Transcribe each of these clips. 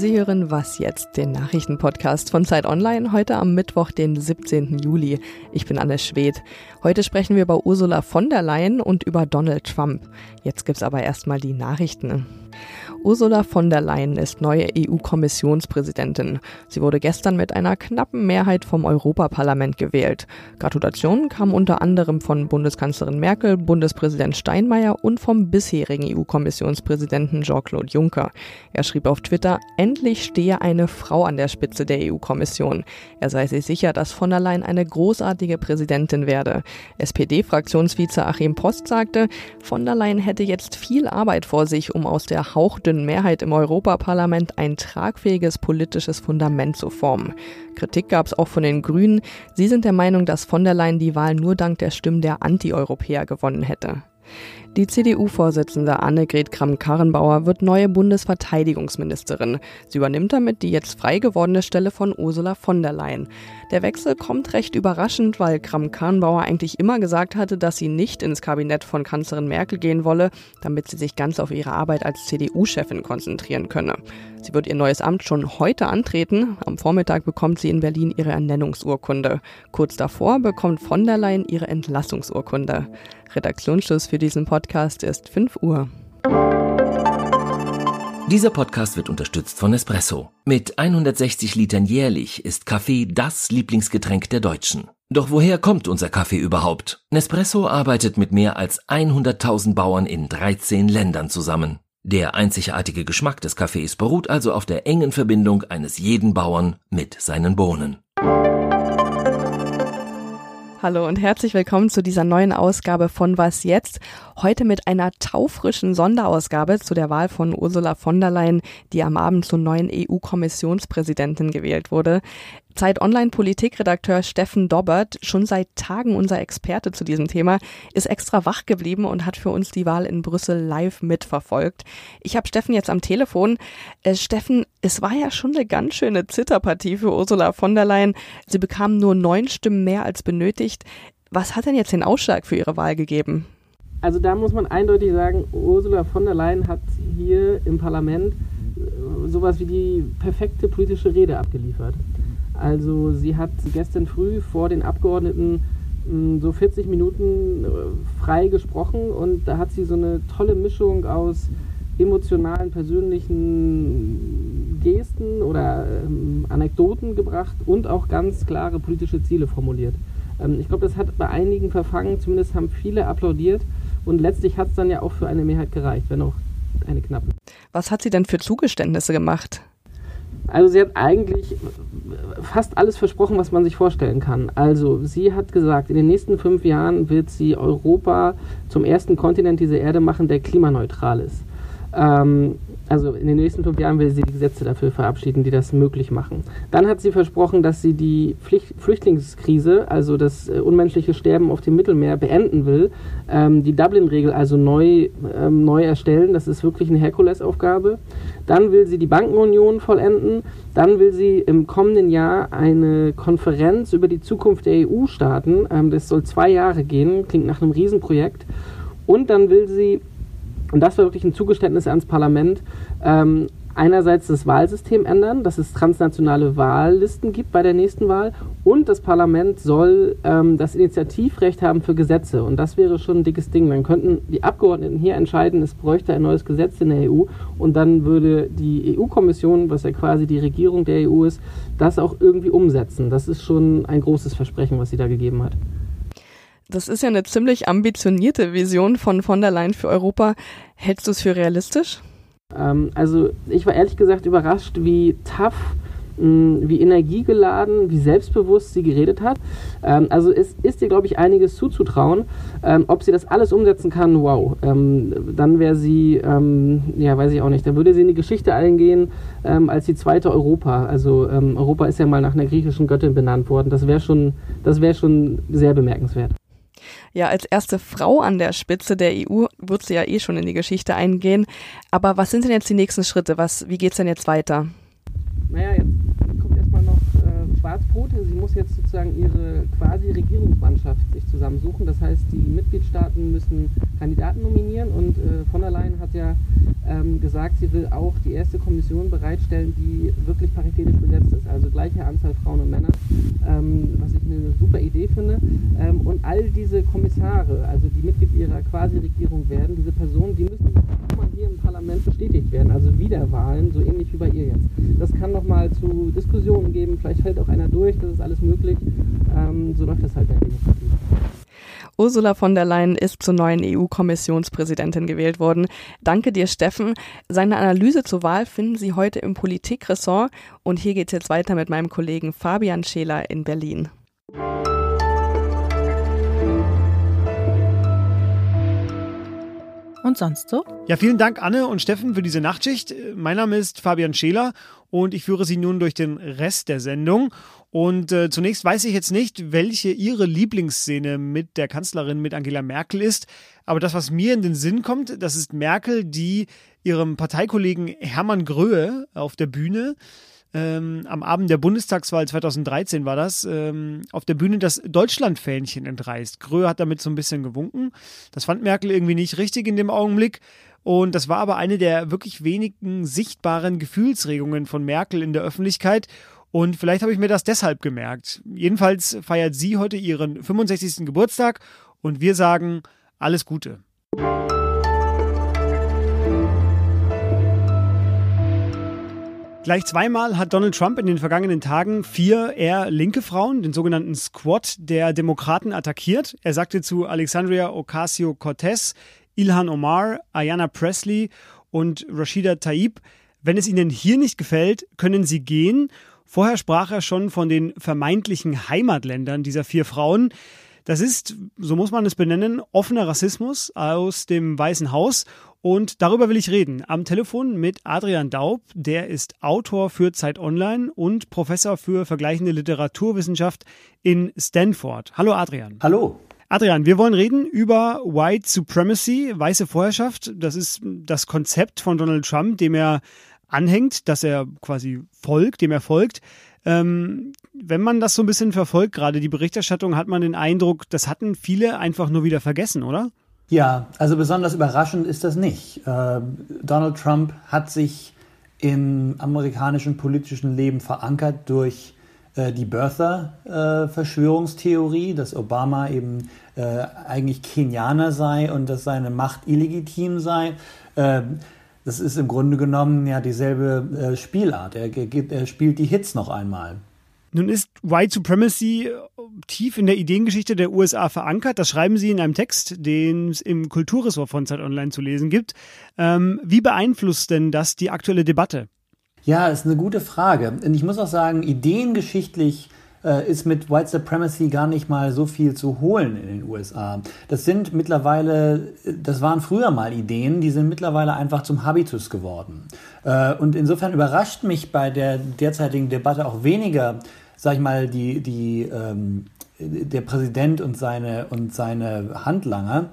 Sie hören Was jetzt, den Nachrichtenpodcast von Zeit Online, heute am Mittwoch, den 17. Juli. Ich bin Anne Schwedt. Heute sprechen wir über Ursula von der Leyen und über Donald Trump. Jetzt gibt's aber erstmal die Nachrichten. Ursula von der Leyen ist neue EU-Kommissionspräsidentin. Sie wurde gestern mit einer knappen Mehrheit vom Europaparlament gewählt. Gratulationen kamen unter anderem von Bundeskanzlerin Merkel, Bundespräsident Steinmeier und vom bisherigen EU-Kommissionspräsidenten Jean-Claude Juncker. Er schrieb auf Twitter, endlich stehe eine Frau an der Spitze der EU-Kommission. Er sei sich sicher, dass von der Leyen eine großartige Präsidentin werde. SPD-Fraktionsvize Achim Post sagte, von der Leyen hätte jetzt viel Arbeit vor sich, um aus der hauchdünnen dünnen Mehrheit im Europaparlament ein tragfähiges politisches Fundament zu formen. Kritik gab es auch von den Grünen. Sie sind der Meinung, dass von der Leyen die Wahl nur dank der Stimmen der Anti-Europäer gewonnen hätte. Die CDU-Vorsitzende Annegret Kramp-Karrenbauer wird neue Bundesverteidigungsministerin. Sie übernimmt damit die jetzt frei gewordene Stelle von Ursula von der Leyen. Der Wechsel kommt recht überraschend, weil Kramp-Karrenbauer eigentlich immer gesagt hatte, dass sie nicht ins Kabinett von Kanzlerin Merkel gehen wolle, damit sie sich ganz auf ihre Arbeit als CDU-Chefin konzentrieren könne. Sie wird ihr neues Amt schon heute antreten. Am Vormittag bekommt sie in Berlin ihre Ernennungsurkunde. Kurz davor bekommt von der Leyen ihre Entlassungsurkunde. Redaktionsschluss für diesen Podcast ist 5 Uhr. Dieser Podcast wird unterstützt von Espresso. Mit 160 Litern jährlich ist Kaffee das Lieblingsgetränk der Deutschen. Doch woher kommt unser Kaffee überhaupt? Nespresso arbeitet mit mehr als 100.000 Bauern in 13 Ländern zusammen. Der einzigartige Geschmack des Kaffees beruht also auf der engen Verbindung eines jeden Bauern mit seinen Bohnen. Hallo und herzlich willkommen zu dieser neuen Ausgabe von Was jetzt? Heute mit einer taufrischen Sonderausgabe zu der Wahl von Ursula von der Leyen, die am Abend zur neuen EU-Kommissionspräsidentin gewählt wurde. Zeit Online Politikredakteur Steffen Dobbert, schon seit Tagen unser Experte zu diesem Thema, ist extra wach geblieben und hat für uns die Wahl in Brüssel live mitverfolgt. Ich habe Steffen jetzt am Telefon. Äh, Steffen, es war ja schon eine ganz schöne Zitterpartie für Ursula von der Leyen. Sie bekam nur neun Stimmen mehr als benötigt. Was hat denn jetzt den Ausschlag für ihre Wahl gegeben? Also da muss man eindeutig sagen, Ursula von der Leyen hat hier im Parlament äh, sowas wie die perfekte politische Rede abgeliefert. Also sie hat gestern früh vor den Abgeordneten hm, so 40 Minuten äh, frei gesprochen und da hat sie so eine tolle Mischung aus emotionalen, persönlichen Gesten oder ähm, Anekdoten gebracht und auch ganz klare politische Ziele formuliert. Ähm, ich glaube, das hat bei einigen verfangen, zumindest haben viele applaudiert und letztlich hat es dann ja auch für eine Mehrheit gereicht, wenn auch eine knappe. Was hat sie denn für Zugeständnisse gemacht? Also sie hat eigentlich fast alles versprochen, was man sich vorstellen kann. Also sie hat gesagt, in den nächsten fünf Jahren wird sie Europa zum ersten Kontinent dieser Erde machen, der klimaneutral ist. Ähm, also in den nächsten fünf Jahren will sie die Gesetze dafür verabschieden, die das möglich machen. Dann hat sie versprochen, dass sie die Pflicht Flüchtlingskrise, also das äh, unmenschliche Sterben auf dem Mittelmeer, beenden will. Ähm, die Dublin-Regel also neu, ähm, neu erstellen. Das ist wirklich eine Herkulesaufgabe. Dann will sie die Bankenunion vollenden. Dann will sie im kommenden Jahr eine Konferenz über die Zukunft der EU starten. Ähm, das soll zwei Jahre gehen. Klingt nach einem Riesenprojekt. Und dann will sie und das war wirklich ein Zugeständnis ans Parlament. Ähm, einerseits das Wahlsystem ändern, dass es transnationale Wahllisten gibt bei der nächsten Wahl und das Parlament soll ähm, das Initiativrecht haben für Gesetze und das wäre schon ein dickes Ding. Dann könnten die Abgeordneten hier entscheiden, es bräuchte ein neues Gesetz in der EU und dann würde die EU-Kommission, was ja quasi die Regierung der EU ist, das auch irgendwie umsetzen. Das ist schon ein großes Versprechen, was sie da gegeben hat. Das ist ja eine ziemlich ambitionierte Vision von von der Leyen für Europa. Hältst du es für realistisch? Ähm, also ich war ehrlich gesagt überrascht, wie tough hm, wie energiegeladen, wie selbstbewusst sie geredet hat. Ähm, also es ist ihr, glaube ich, einiges zuzutrauen. Ähm, ob sie das alles umsetzen kann, wow. Ähm, dann wäre sie, ähm, ja, weiß ich auch nicht, dann würde sie in die Geschichte eingehen ähm, als die zweite Europa. Also ähm, Europa ist ja mal nach einer griechischen Göttin benannt worden. Das wäre schon, das wäre schon sehr bemerkenswert. Ja, als erste Frau an der Spitze der EU wird sie ja eh schon in die Geschichte eingehen. Aber was sind denn jetzt die nächsten Schritte? Was, wie geht's denn jetzt weiter? Naja, jetzt Brot. Sie muss jetzt sozusagen ihre quasi Regierungsmannschaft sich zusammensuchen. Das heißt, die Mitgliedstaaten müssen Kandidaten nominieren und äh, von der Leyen hat ja ähm, gesagt, sie will auch die erste Kommission bereitstellen, die wirklich paritätisch besetzt ist, also gleiche Anzahl Frauen und Männer, ähm, was ich eine super Idee finde. Ähm, und all diese Kommissare, also die Mitglied ihrer Quasi-Regierung werden, diese Personen, die müssen nochmal hier im Parlament bestätigt werden, also Wiederwahlen, so ähnlich wie bei ihr jetzt. Das kann nochmal zu Diskussionen geben, vielleicht fällt auch einer durch, das ist alles möglich. Ähm, so läuft das halt der Demokratie. Ursula von der Leyen ist zur neuen EU-Kommissionspräsidentin gewählt worden. Danke dir, Steffen. Seine Analyse zur Wahl finden Sie heute im Politikressort. Und hier geht es jetzt weiter mit meinem Kollegen Fabian Scheler in Berlin. Und sonst so? Ja, vielen Dank, Anne und Steffen, für diese Nachtschicht. Mein Name ist Fabian Scheler und ich führe Sie nun durch den Rest der Sendung. Und äh, zunächst weiß ich jetzt nicht, welche Ihre Lieblingsszene mit der Kanzlerin, mit Angela Merkel ist. Aber das, was mir in den Sinn kommt, das ist Merkel, die ihrem Parteikollegen Hermann Gröhe auf der Bühne ähm, am Abend der Bundestagswahl 2013 war das, ähm, auf der Bühne das Deutschlandfähnchen entreißt. Gröhe hat damit so ein bisschen gewunken. Das fand Merkel irgendwie nicht richtig in dem Augenblick. Und das war aber eine der wirklich wenigen sichtbaren Gefühlsregungen von Merkel in der Öffentlichkeit. Und vielleicht habe ich mir das deshalb gemerkt. Jedenfalls feiert sie heute ihren 65. Geburtstag und wir sagen alles Gute. Gleich zweimal hat Donald Trump in den vergangenen Tagen vier eher linke Frauen, den sogenannten Squad der Demokraten, attackiert. Er sagte zu Alexandria Ocasio-Cortez, Ilhan Omar, Ayanna Presley und Rashida Taib, wenn es ihnen hier nicht gefällt, können sie gehen. Vorher sprach er schon von den vermeintlichen Heimatländern dieser vier Frauen. Das ist, so muss man es benennen, offener Rassismus aus dem Weißen Haus. Und darüber will ich reden. Am Telefon mit Adrian Daub, der ist Autor für Zeit Online und Professor für vergleichende Literaturwissenschaft in Stanford. Hallo Adrian. Hallo. Adrian, wir wollen reden über White Supremacy, weiße Vorherrschaft. Das ist das Konzept von Donald Trump, dem er anhängt, dass er quasi folgt, dem er folgt. Ähm, wenn man das so ein bisschen verfolgt, gerade die Berichterstattung, hat man den Eindruck, das hatten viele einfach nur wieder vergessen, oder? Ja, also besonders überraschend ist das nicht. Äh, Donald Trump hat sich im amerikanischen politischen Leben verankert durch äh, die Birther-Verschwörungstheorie, äh, dass Obama eben äh, eigentlich Kenianer sei und dass seine Macht illegitim sei. Das ist im Grunde genommen ja dieselbe äh, Spielart. Er, er spielt die Hits noch einmal. Nun ist White Supremacy äh, tief in der Ideengeschichte der USA verankert. Das schreiben Sie in einem Text, den es im Kulturressort von Zeit Online zu lesen gibt. Ähm, wie beeinflusst denn das die aktuelle Debatte? Ja, ist eine gute Frage. Und ich muss auch sagen, ideengeschichtlich ist mit White Supremacy gar nicht mal so viel zu holen in den USA. Das sind mittlerweile, das waren früher mal Ideen, die sind mittlerweile einfach zum Habitus geworden. Äh, und insofern überrascht mich bei der derzeitigen Debatte auch weniger, sag ich mal, die, die, ähm, der Präsident und seine, und seine Handlanger,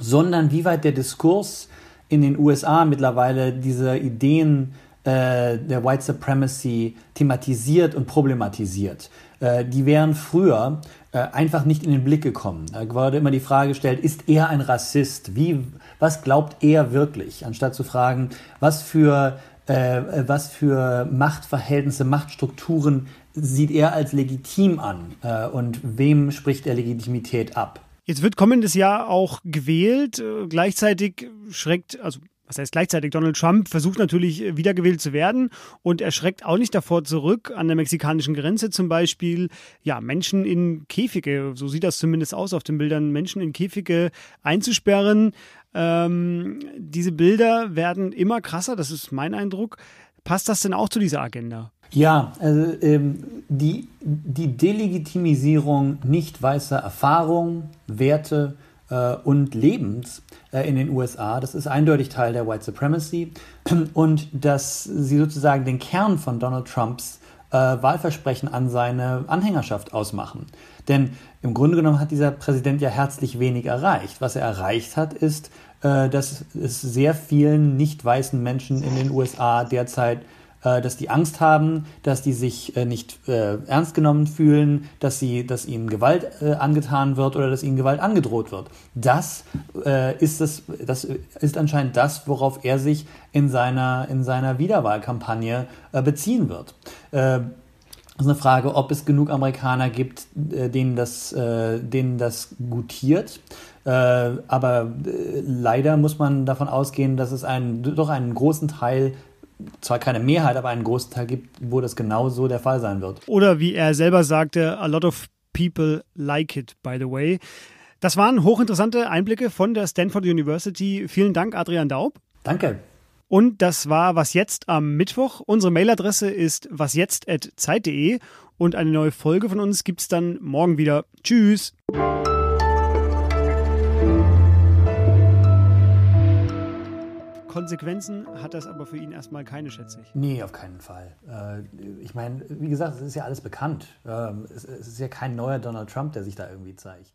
sondern wie weit der Diskurs in den USA mittlerweile diese Ideen äh, der White Supremacy thematisiert und problematisiert. Äh, die wären früher äh, einfach nicht in den Blick gekommen. Da wurde immer die Frage gestellt, ist er ein Rassist? Wie, was glaubt er wirklich? Anstatt zu fragen, was für, äh, was für Machtverhältnisse, Machtstrukturen sieht er als legitim an äh, und wem spricht er Legitimität ab? Jetzt wird kommendes Jahr auch gewählt. Äh, gleichzeitig schreckt, also was heißt gleichzeitig, Donald Trump versucht natürlich äh, wiedergewählt zu werden und er schreckt auch nicht davor zurück, an der mexikanischen Grenze zum Beispiel, ja, Menschen in Käfige, so sieht das zumindest aus auf den Bildern, Menschen in Käfige einzusperren. Ähm, diese Bilder werden immer krasser, das ist mein Eindruck. Passt das denn auch zu dieser Agenda? Ja, also ähm, die, die Delegitimisierung nicht weißer Erfahrung, Werte äh, und Lebens äh, in den USA. Das ist eindeutig Teil der White Supremacy und dass sie sozusagen den Kern von Donald Trumps äh, Wahlversprechen an seine Anhängerschaft ausmachen. Denn im Grunde genommen hat dieser Präsident ja herzlich wenig erreicht. Was er erreicht hat, ist, äh, dass es sehr vielen nicht weißen Menschen in den USA derzeit dass die Angst haben, dass die sich äh, nicht äh, ernst genommen fühlen, dass sie, dass ihnen Gewalt äh, angetan wird oder dass ihnen Gewalt angedroht wird. Das äh, ist das, das ist anscheinend das, worauf er sich in seiner in seiner Wiederwahlkampagne äh, beziehen wird. Äh, das ist eine Frage, ob es genug Amerikaner gibt, äh, denen das, äh, denen das gutiert. Äh, aber äh, leider muss man davon ausgehen, dass es einen, doch einen großen Teil zwar keine Mehrheit, aber einen großen Teil gibt, wo das genau so der Fall sein wird. Oder wie er selber sagte, a lot of people like it, by the way. Das waren hochinteressante Einblicke von der Stanford University. Vielen Dank, Adrian Daub. Danke. Und das war Was Jetzt am Mittwoch. Unsere Mailadresse ist wasjetzt.zeit.de und eine neue Folge von uns gibt es dann morgen wieder. Tschüss. Konsequenzen hat das aber für ihn erstmal keine, schätze ich. Nee, auf keinen Fall. Äh, ich meine, wie gesagt, es ist ja alles bekannt. Ähm, es ist ja kein neuer Donald Trump, der sich da irgendwie zeigt.